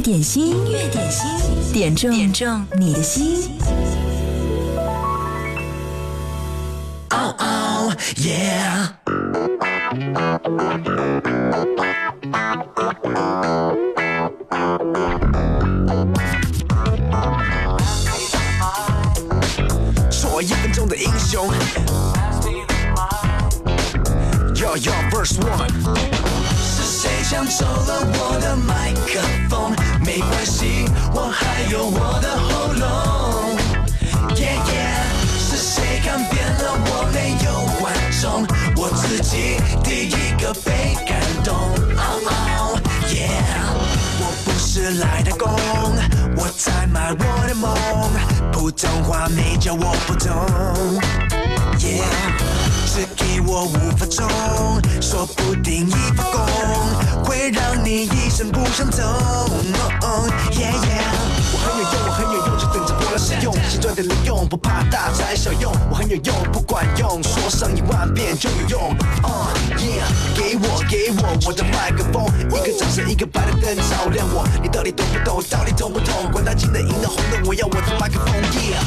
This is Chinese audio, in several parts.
点心，音乐点心，点中点中你的心。哦哦耶。Yo yo verse one，谁抢走了我的麦克风？没关系，我还有我的喉咙。Yeah 是谁看扁了我没有观众？我自己第一个被感动。Oh oh yeah，我不是来打工，我在卖我的梦。普通话没教我不懂。只给我五分钟，说不定一发功会让你一生不想走。Yeah yeah，使用。先赚点利用，不怕大材小用。我很有用，不管用，说上一万遍就有用。Uh yeah，给我给我我的麦克风，一个掌声一个白的灯照亮我。你到底懂不懂？到底痛不痛？管他金的银的红的，我要我的麦克风。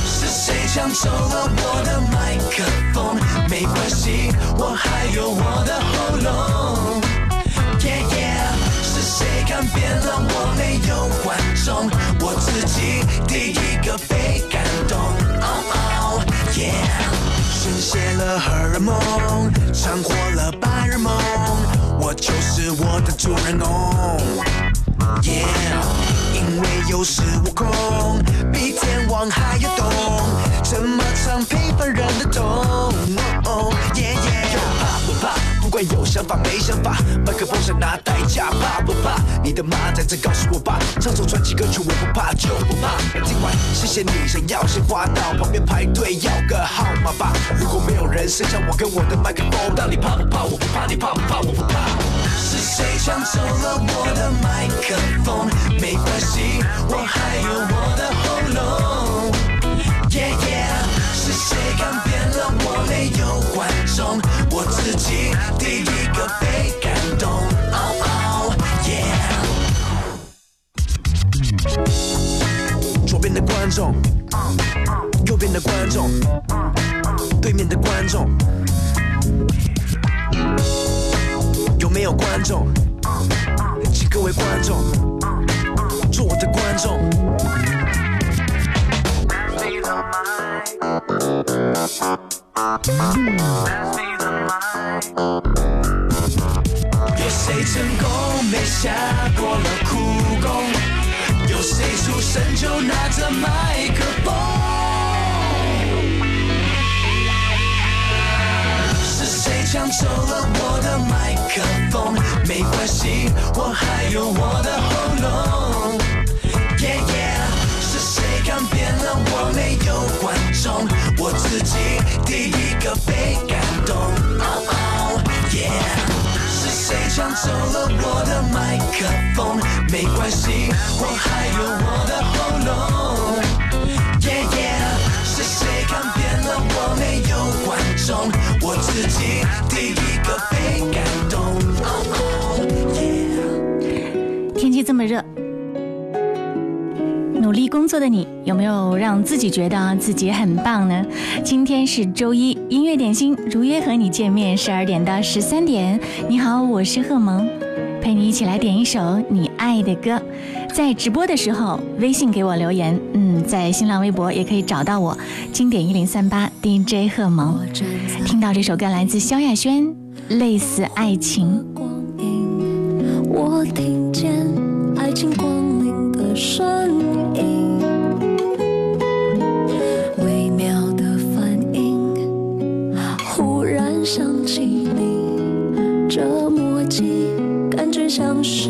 是谁抢走了我的麦克风？没关系，我还有我的喉咙。我的主人公。Yeah，因为有恃无恐，比天王还要懂，怎么唱平凡人的有想法没想法，麦克风想拿代价，怕不怕？你的妈在这告诉我吧，唱首传奇歌曲我不怕就不怕。听完谢谢你，想要先花到旁边排队要个号码吧。如果没有人剩下我跟我的麦克风，到底怕不怕？我不怕，你怕不怕？我不怕。是谁抢走了我的麦克风？没关系，我还有我的喉咙。Yeah yeah，是谁改变了我没有观众？我自己被感动。哦哦耶左边的观众，右边的观众，对面的观众。有没有观众？请各位观众做我的观众。谁成功没下过了苦功？有谁出生就拿着麦克风？是谁抢走了我的麦克风？没关系，我还有我的喉咙。Yeah yeah，是谁看扁了我没有观众？我自己第一个被感动。Oh oh yeah，是谁抢走了我的麦克风？没关系，我还有我的喉咙。Yeah yeah，是谁看扁了我没有观众？我自己第一个被感动。Oh oh yeah。天气这么热，努力工作的你有没有让自己觉得自己很棒呢？今天是周一，音乐点心如约和你见面，十二点到十三点。你好，我是贺萌，陪你一起来点一首你爱的歌。在直播的时候，微信给我留言，嗯，在新浪微博也可以找到我，经典一零三八 DJ 贺萌。听到这首歌来自萧亚轩，《类似爱情》。我听见爱情光声音，微妙的反应，忽然想起你，这默契感觉像是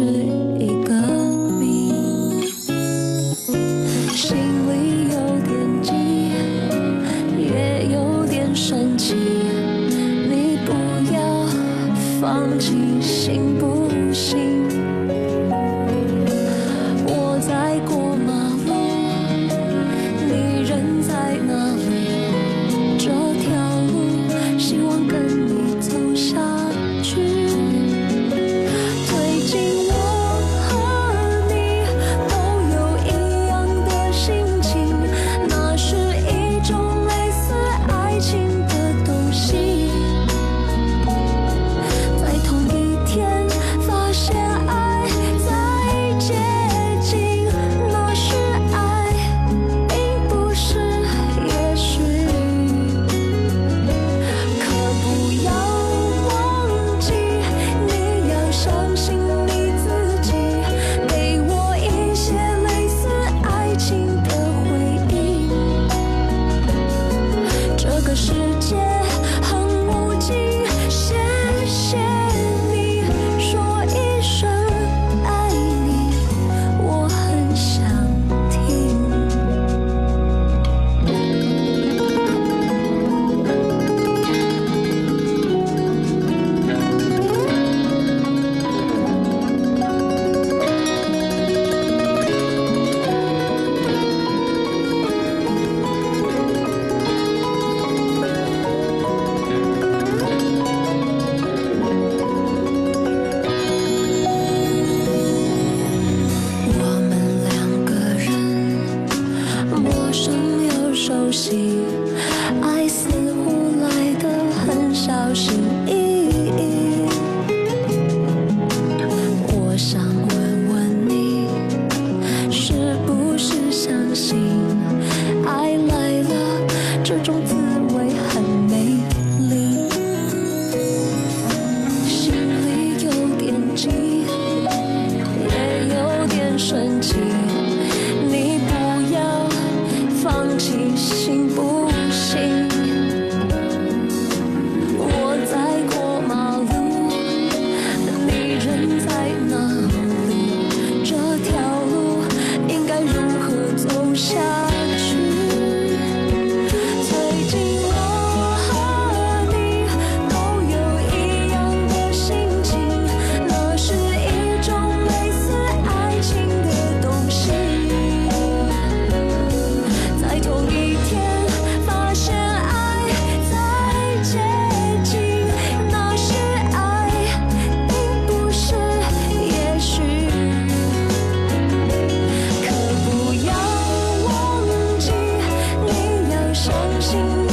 you.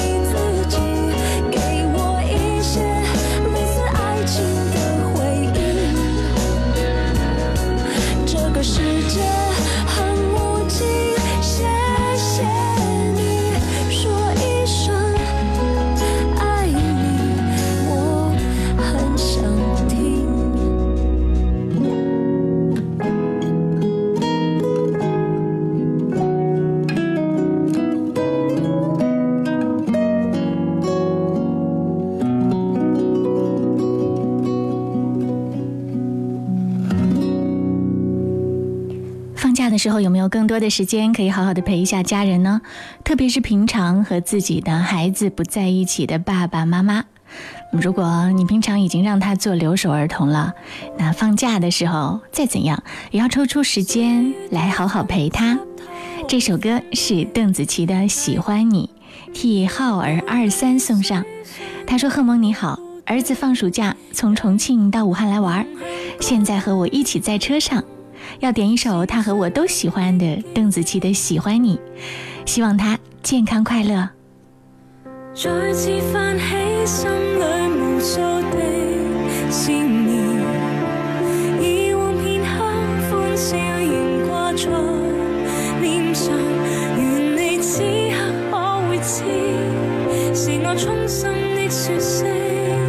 时候有没有更多的时间可以好好的陪一下家人呢？特别是平常和自己的孩子不在一起的爸爸妈妈，如果你平常已经让他做留守儿童了，那放假的时候再怎样也要抽出时间来好好陪他。这首歌是邓紫棋的《喜欢你》，替浩儿二三送上。他说：“贺蒙你好，儿子放暑假从重庆到武汉来玩，现在和我一起在车上。”要点一首他和我都喜欢的邓紫棋的《喜欢你》，希望他健康快乐。再次泛起心里无数的思念，以往片刻欢笑仍挂在脸上，愿你此刻可会知，是我衷心的说声。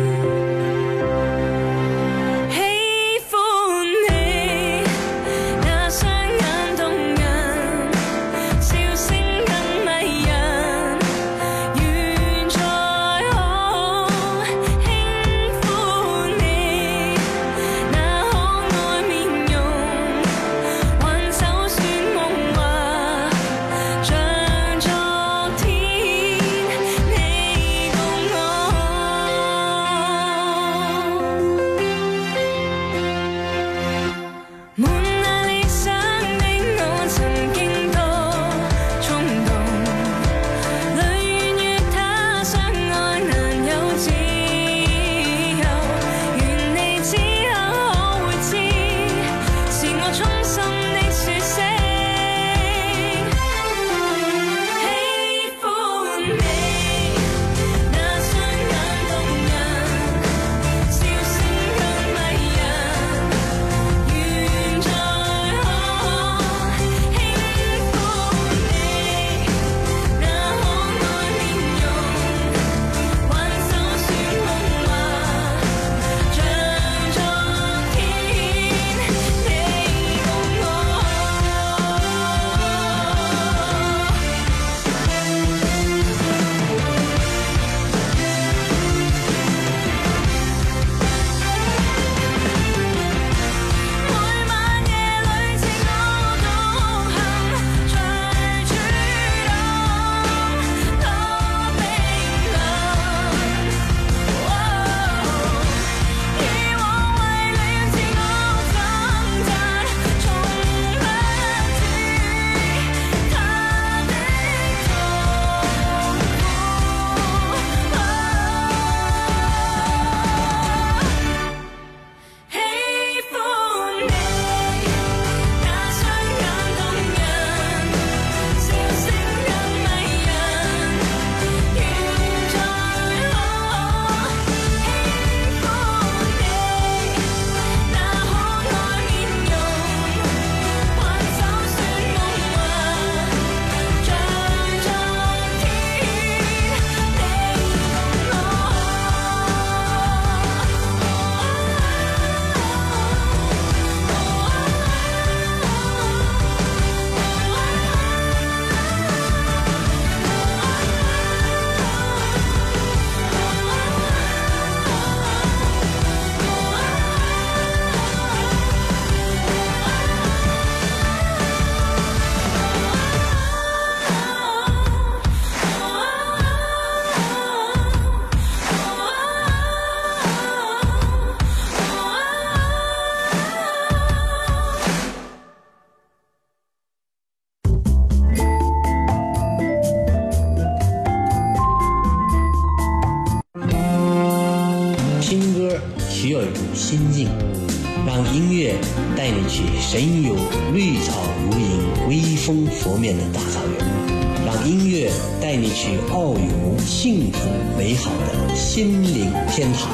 神游绿草如茵、微风拂面的大草原，让音乐带你去遨游幸福美好的心灵天堂。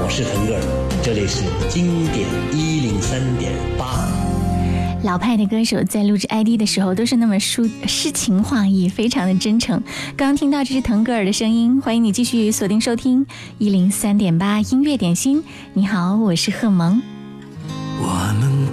我是腾格尔，这里是经典一零三点八。老派的歌手在录制 ID 的时候都是那么抒诗情画意，非常的真诚。刚刚听到这是腾格尔的声音，欢迎你继续锁定收听一零三点八音乐点心。你好，我是贺萌。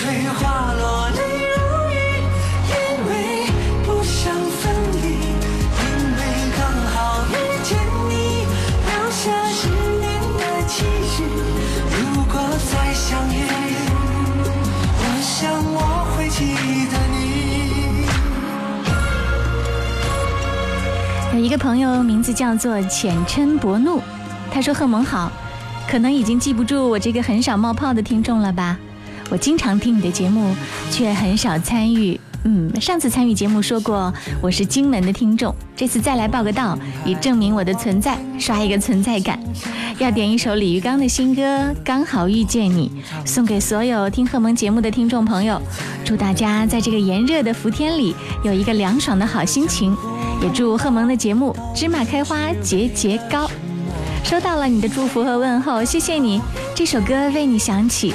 丽。风吹花落泪如雨，因为不想分离。因为刚好遇见你，留下十年的期许。如果再相遇，我想我会记得你。有一个朋友名字叫做浅琛薄怒，他说：“贺蒙好，可能已经记不住我这个很少冒泡的听众了吧？我经常听你的节目，却很少参与。嗯，上次参与节目说过我是荆门的听众，这次再来报个到，以证明我的存在，刷一个存在感。要点一首李玉刚的新歌《刚好遇见你》，送给所有听贺蒙节目的听众朋友，祝大家在这个炎热的伏天里有一个凉爽的好心情。”也祝贺蒙的节目芝麻开花节节高。收到了你的祝福和问候，谢谢你。这首歌为你响起，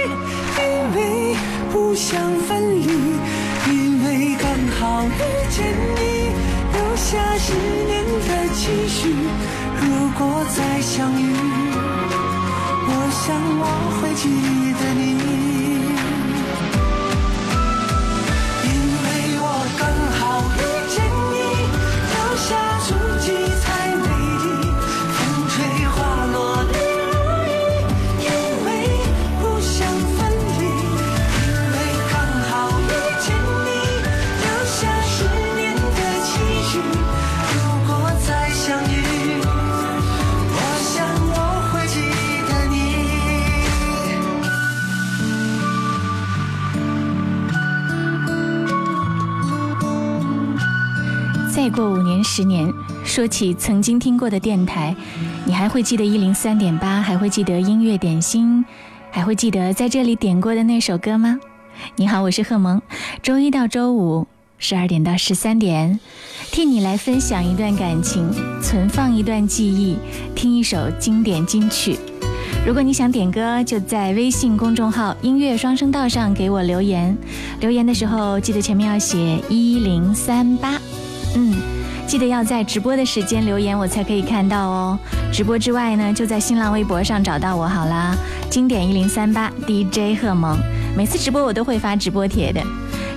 美不想分离，因为刚好遇见你，留下十年的期许。如果再相遇，我想我会记得你，十年，说起曾经听过的电台，你还会记得一零三点八，还会记得音乐点心，还会记得在这里点过的那首歌吗？你好，我是贺萌，周一到周五十二点到十三点，替你来分享一段感情，存放一段记忆，听一首经典金曲。如果你想点歌，就在微信公众号“音乐双声道”上给我留言。留言的时候记得前面要写一零三八。嗯，记得要在直播的时间留言，我才可以看到哦。直播之外呢，就在新浪微博上找到我好啦。经典一零三八 DJ 贺萌，每次直播我都会发直播帖的。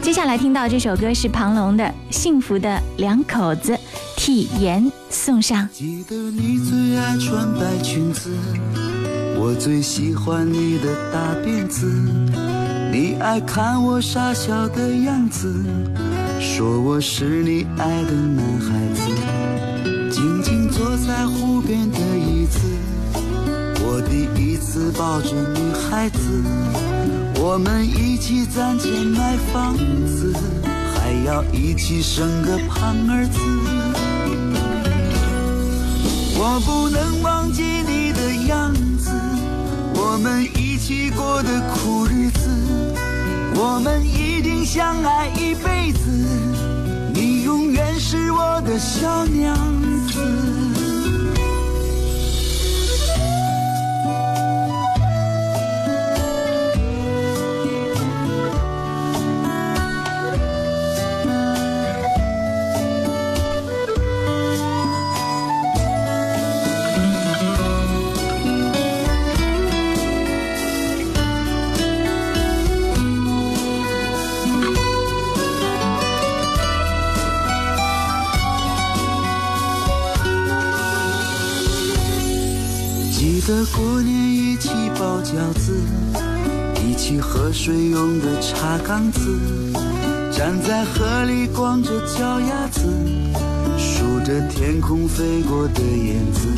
接下来听到这首歌是庞龙的《幸福的两口子》，替妍送上。记得你最爱穿白裙子，我最喜欢你的大辫子。你爱看我傻笑的样子，说我是你爱的男孩子。静静坐在湖边的椅子，我第一次抱着女孩子。我们一起攒钱买房子，还要一起生个胖儿子。我不能忘记你的样子，我们一起过的苦日子，我们一定相爱一辈子，是我的小娘子。水用的茶缸子，站在河里光着脚丫子，数着天空飞过的燕子。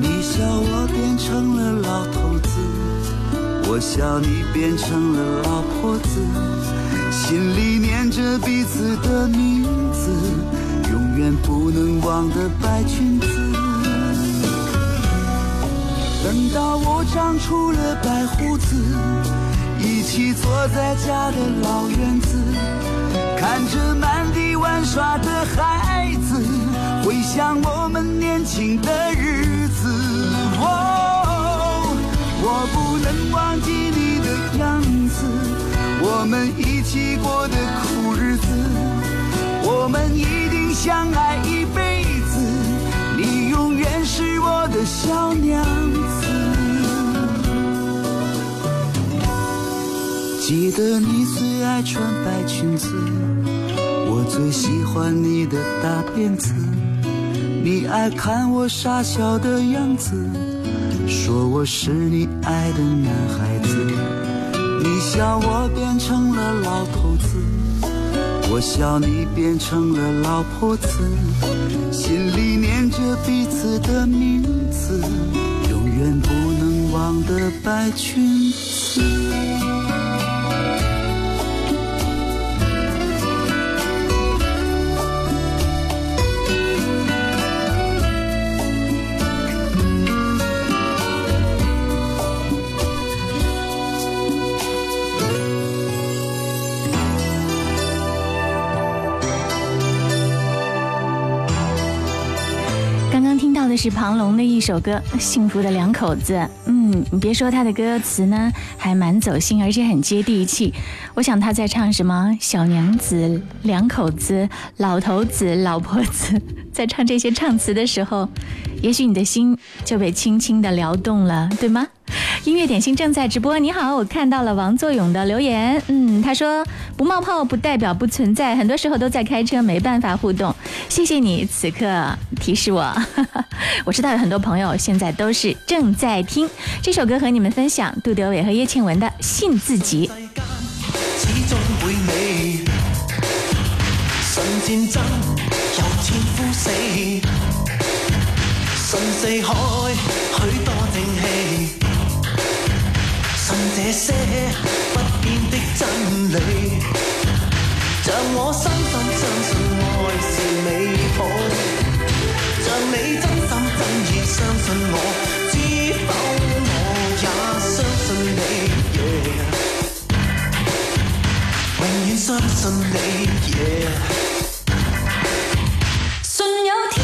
你笑我变成了老头子，我笑你变成了老婆子。心里念着彼此的名字，永远不能忘的白裙子。等到我长出了白胡子，一起坐在家的老院子，看着满地玩耍的孩子，回想我们年轻的日子。哦，我不能忘记你的样子，我们一起过的苦日子，我们一定相爱一辈子，你永远是我的小娘子。记得你最爱穿白裙子，我最喜欢你的大辫子。你爱看我傻笑的样子，说我是你爱的男孩子。你笑我变成了老头子，我笑你变成了老婆子。心里念着彼此的名字，永远不能忘的白裙子。是庞龙的一首歌《幸福的两口子》。嗯，你别说他的歌词呢，还蛮走心，而且很接地气。我想他在唱什么小娘子、两口子、老头子、老婆子，在唱这些唱词的时候，也许你的心就被轻轻的撩动了，对吗？音乐点心正在直播，你好，我看到了王作勇的留言，嗯，他说不冒泡不代表不存在，很多时候都在开车，没办法互动。谢谢你此刻提示我，我知道有很多朋友现在都是正在听这首歌，和你们分享杜德伟和叶倩文的《信自己》。这些不變的真理，像我深深相信愛是美好，像你真心真意相信我，知否我也相信你。永遠相信你。信有天，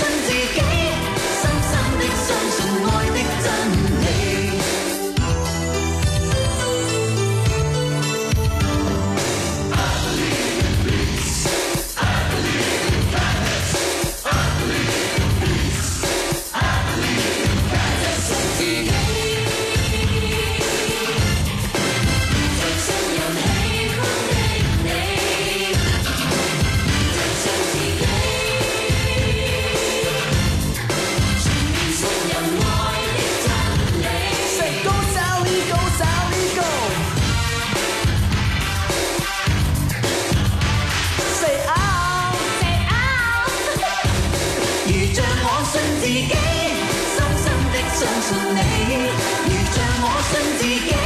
像我像我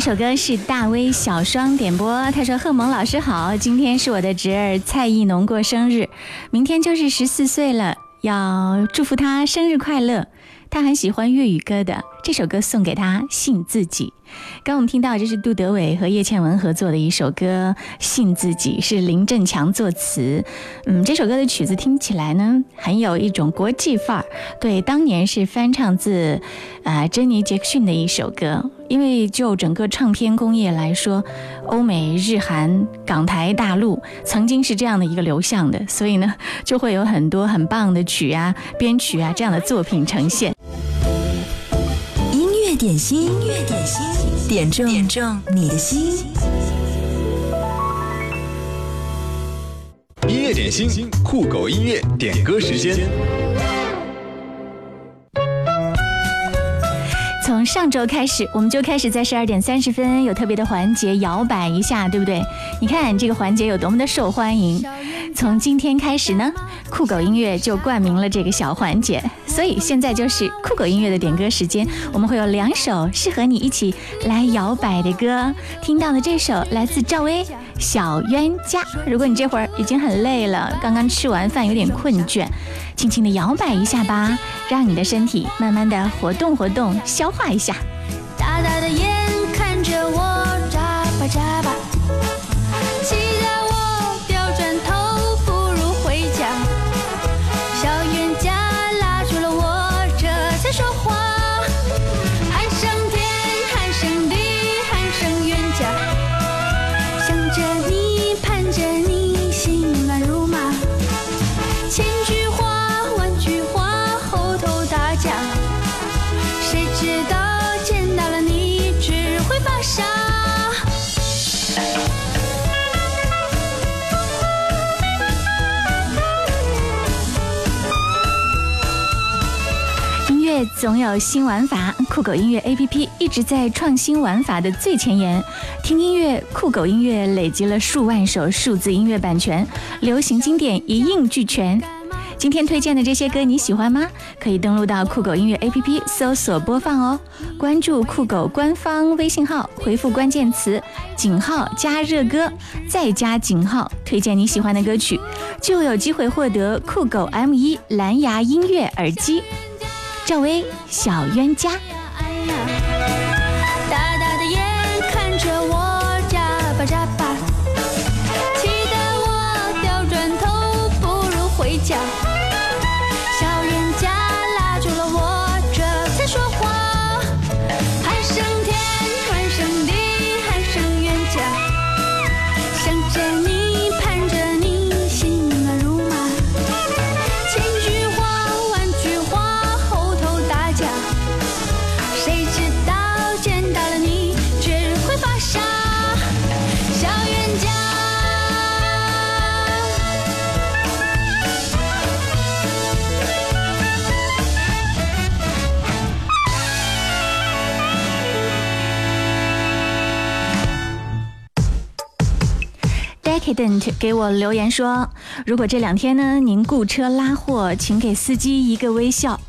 这首歌是大威小双点播，他说：“贺蒙老师好，今天是我的侄儿蔡艺农过生日，明天就是十四岁了，要祝福他生日快乐。他很喜欢粤语歌的，这首歌送给他，信自己。刚我们听到这是杜德伟和叶倩文合作的一首歌《信自己》，是林振强作词。嗯，这首歌的曲子听起来呢，很有一种国际范儿。对，当年是翻唱自呃珍妮杰克逊的一首歌。因为就整个唱片工业来说，欧美、日韩、港台、大陆曾经是这样的一个流向的，所以呢，就会有很多很棒的曲啊、编曲啊这样的作品呈现。点心，音乐点心，点中点中你的心。音乐点心，酷狗音乐点歌时间。从上周开始，我们就开始在十二点三十分有特别的环节摇摆一下，对不对？你看这个环节有多么的受欢迎。从今天开始呢，酷狗音乐就冠名了这个小环节，所以现在就是酷狗音乐的点歌时间。我们会有两首适合你一起来摇摆的歌。听到的这首来自赵薇《小冤家》。如果你这会儿已经很累了，刚刚吃完饭有点困倦，轻轻的摇摆一下吧，让你的身体慢慢的活动活动，消化一下。大大的眼看着我眨巴眨巴，总有新玩法，酷狗音乐 APP 一直在创新玩法的最前沿。听音乐，酷狗音乐累积了数万首数字音乐版权，流行经典一应俱全。今天推荐的这些歌你喜欢吗？可以登录到酷狗音乐 APP 搜索播放哦。关注酷狗官方微信号，回复关键词“井号加热歌”，再加井号，推荐你喜欢的歌曲，就有机会获得酷狗 M1 蓝牙音乐耳机。赵薇《小冤家》。Didn't 给我留言说，如果这两天呢您雇车拉货，请给司机一个微笑。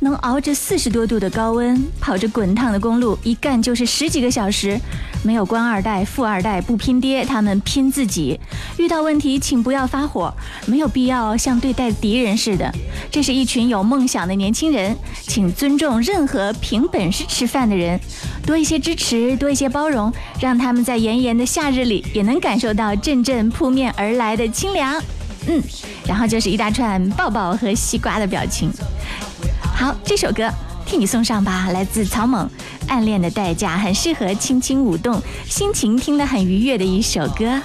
能熬着四十多度的高温，跑着滚烫的公路，一干就是十几个小时。没有官二代、富二代不拼爹，他们拼自己。遇到问题请不要发火，没有必要像对待敌人似的。这是一群有梦想的年轻人，请尊重任何凭本事吃饭的人，多一些支持，多一些包容，让他们在炎炎的夏日里也能感受到阵阵扑面而来的清凉。嗯，然后就是一大串抱抱和西瓜的表情。好，这首歌替你送上吧，来自草蜢，《暗恋的代价》，很适合轻轻舞动，心情听得很愉悦的一首歌。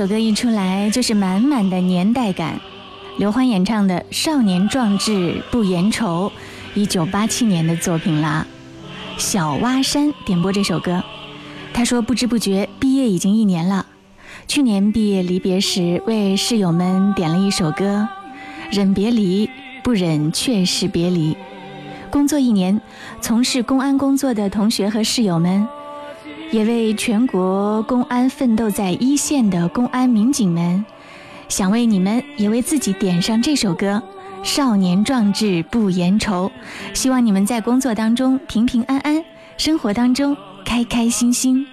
首歌一出来就是满满的年代感。刘欢演唱的少年壮志不言愁一九八七年的作品啦小蛙山点播这首歌。他说不知不觉毕业已经一年了。去年毕业离别时为室友们点了一首歌忍别离不忍却是别离。工作一年从事公安工作的同学和室友们也为全国公安奋斗在一线的公安民警们想为你们也为自己点上这首歌少年壮志不言愁。希望你们在工作当中平平安安生活当中开开心心。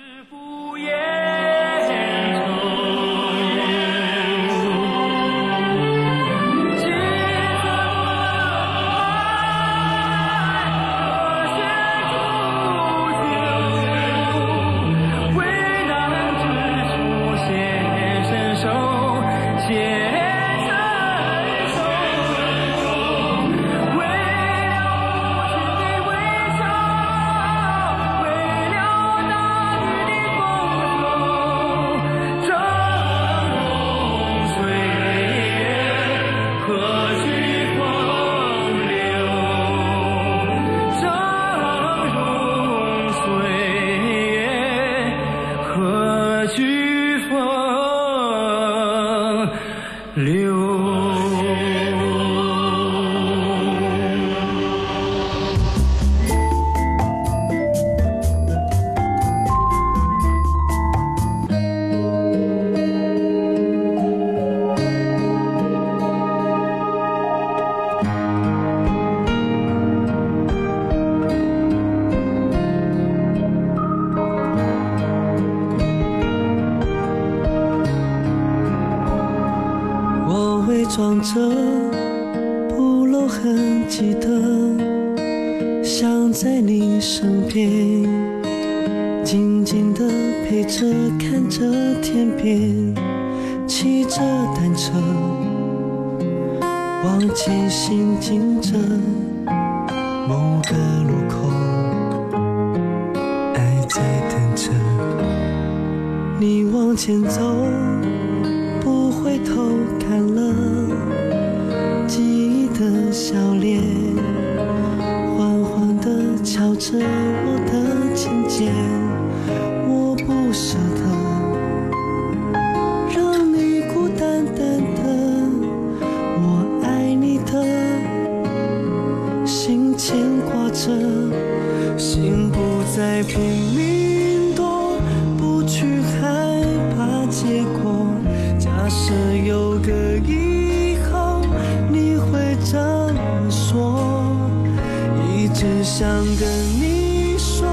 只想跟你说，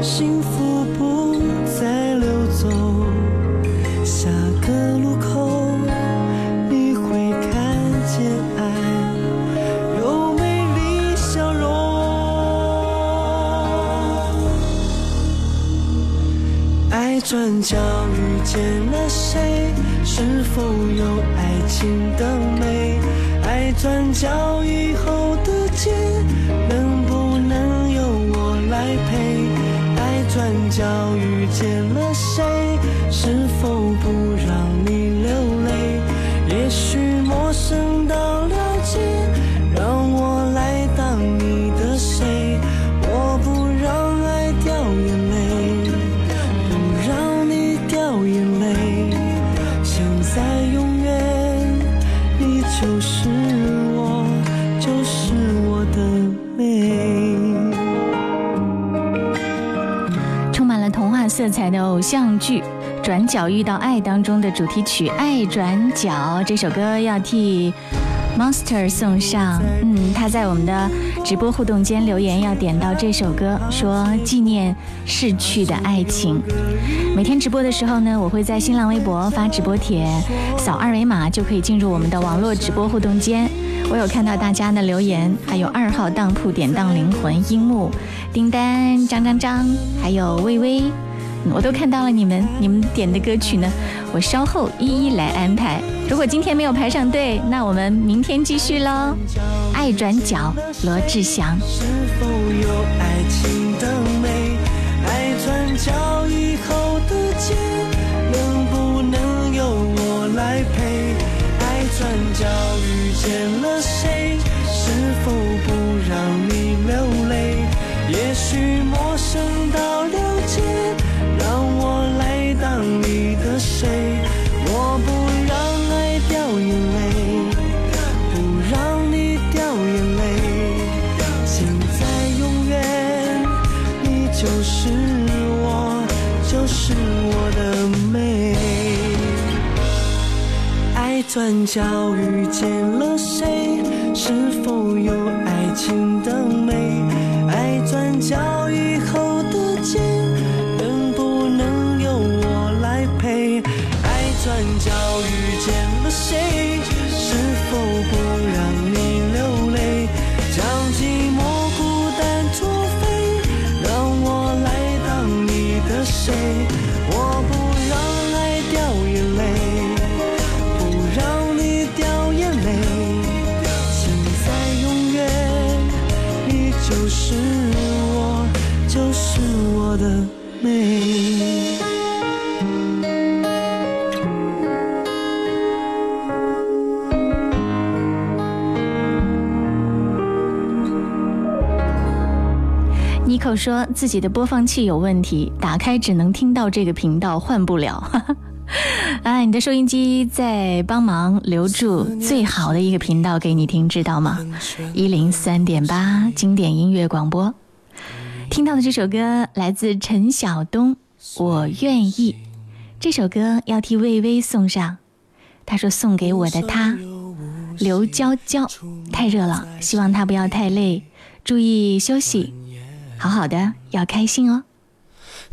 幸福不再溜走。下个路口，你会看见爱有美丽笑容。爱转角遇见了谁？是否有爱情的美？爱转角以后的街，角遇见了谁？是否不让你流泪？也许陌生的偶像剧《转角遇到爱》当中的主题曲《爱转角》这首歌要替 Monster 送上。嗯，他在我们的直播互动间留言要点到这首歌，说纪念逝去的爱情。每天直播的时候呢，我会在新浪微博发直播帖，扫二维码就可以进入我们的网络直播互动间。我有看到大家的留言，还有二号当铺典当灵魂、樱木、丁丹、张张张，还有微微，我都看到了你们，你们点的歌曲呢，我稍后一一来安排。如果今天没有排上队，那我们明天继续喽。爱转角，罗志祥。是否有爱情的美？爱转角以后的街，能不能由我来陪？爱转角遇见了谁？是否不让你流泪？也许陌生到转角遇见了谁？是否有爱情的的美。妮蔻说自己的播放器有问题，打开只能听到这个频道，换不了。哎，你的收音机在帮忙留住最好的一个频道给你听，知道吗？一零三点八经典音乐广播。听到的这首歌来自陈晓东，《我愿意》。这首歌要替魏巍送上，他说送给我的他，刘娇娇。太热了，希望他不要太累，注意休息。好好的，要开心哦。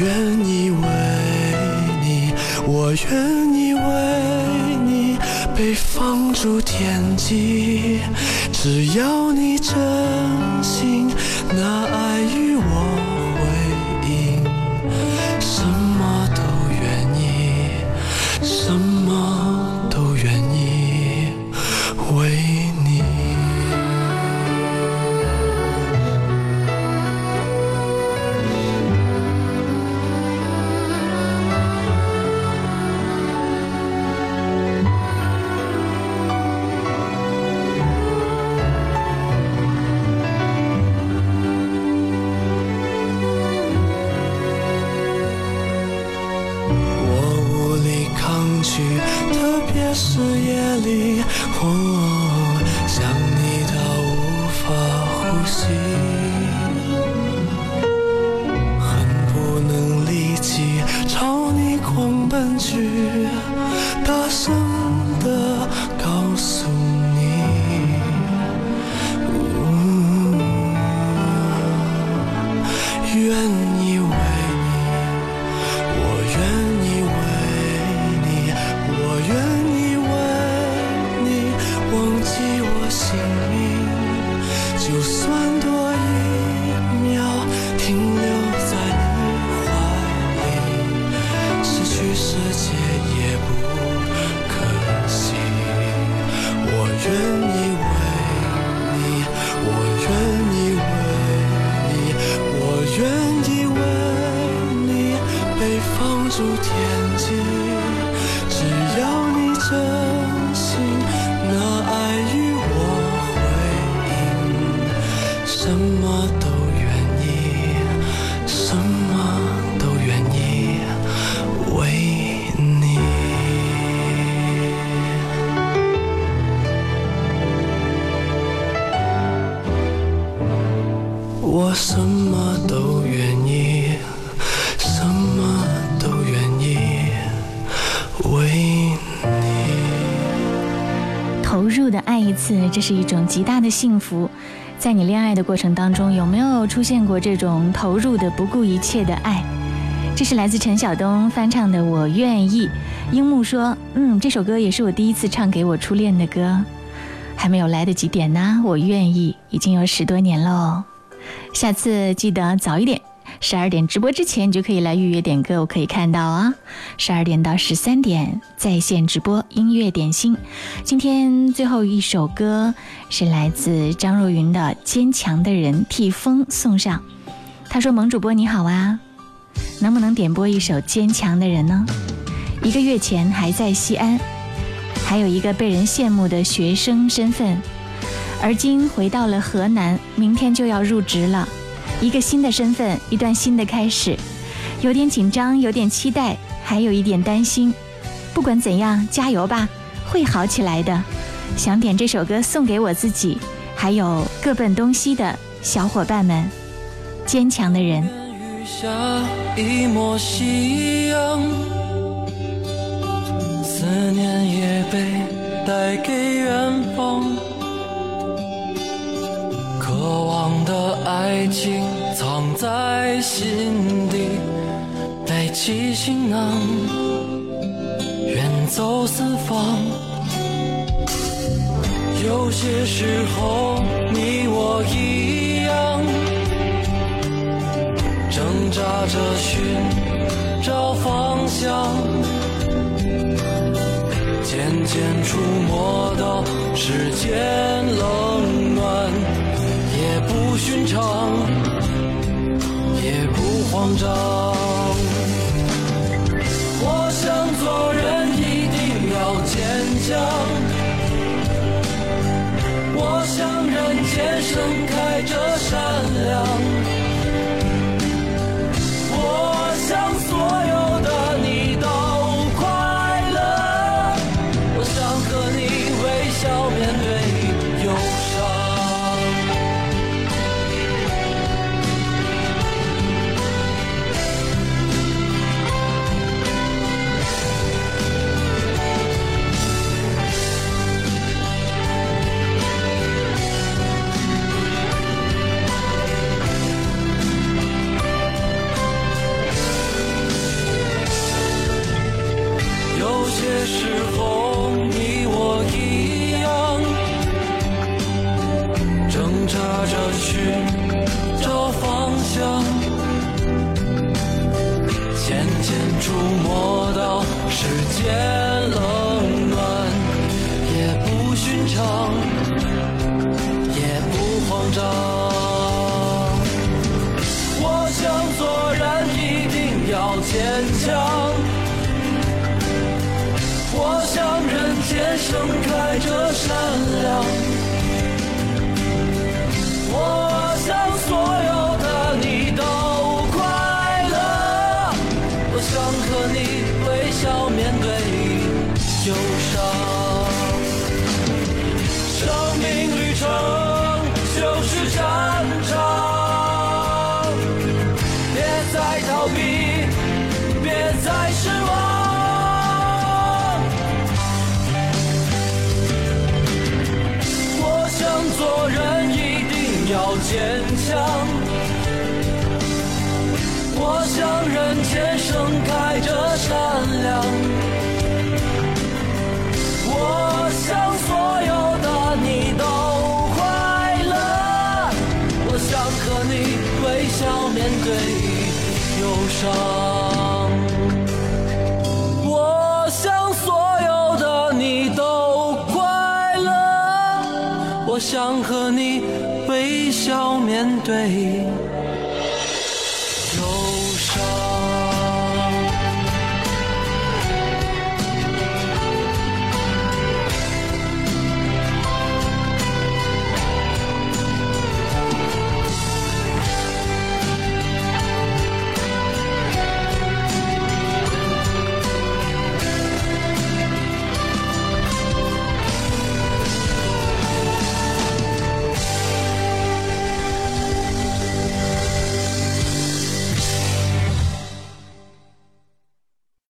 愿意为你，我愿意为你被放逐天际。只要你真心拿愿这是一种极大的幸福。在你恋爱的过程当中，有没有出现过这种投入的、不顾一切的爱？这是来自陈晓东翻唱的《我愿意》。樱木说：“嗯，这首歌也是我第一次唱给我初恋的歌，还没有来得及点呢。我愿意，已经有十多年喽。下次记得早一点，十二点直播之前你就可以来预约点歌，我可以看到啊。十二点到十三点在线直播音乐点心。今天最后一首歌是来自张若昀的《坚强的人》，替风送上。他说：“萌主播你好啊，能不能点播一首《坚强的人》呢？一个月前还在西安，还有一个被人羡慕的学生身份。”而今回到了河南，明天就要入职了，一个新的身份，一段新的开始，有点紧张，有点期待，还有一点担心。不管怎样，加油吧，会好起来的。想点这首歌送给我自己，还有各奔东西的小伙伴们，坚强的人。下一抹夕阳，思念也被带给远方。的爱情藏在心底背起行囊远走四方有些时候你我一样挣扎着寻找方向渐渐触摸到世间冷暖。也不寻常也不慌张。我想和你微笑面对忧伤，生命。人间盛开着善良我想所有的你都快乐我想和你微笑面对忧伤我想所有的你都快乐我想和你微笑面对。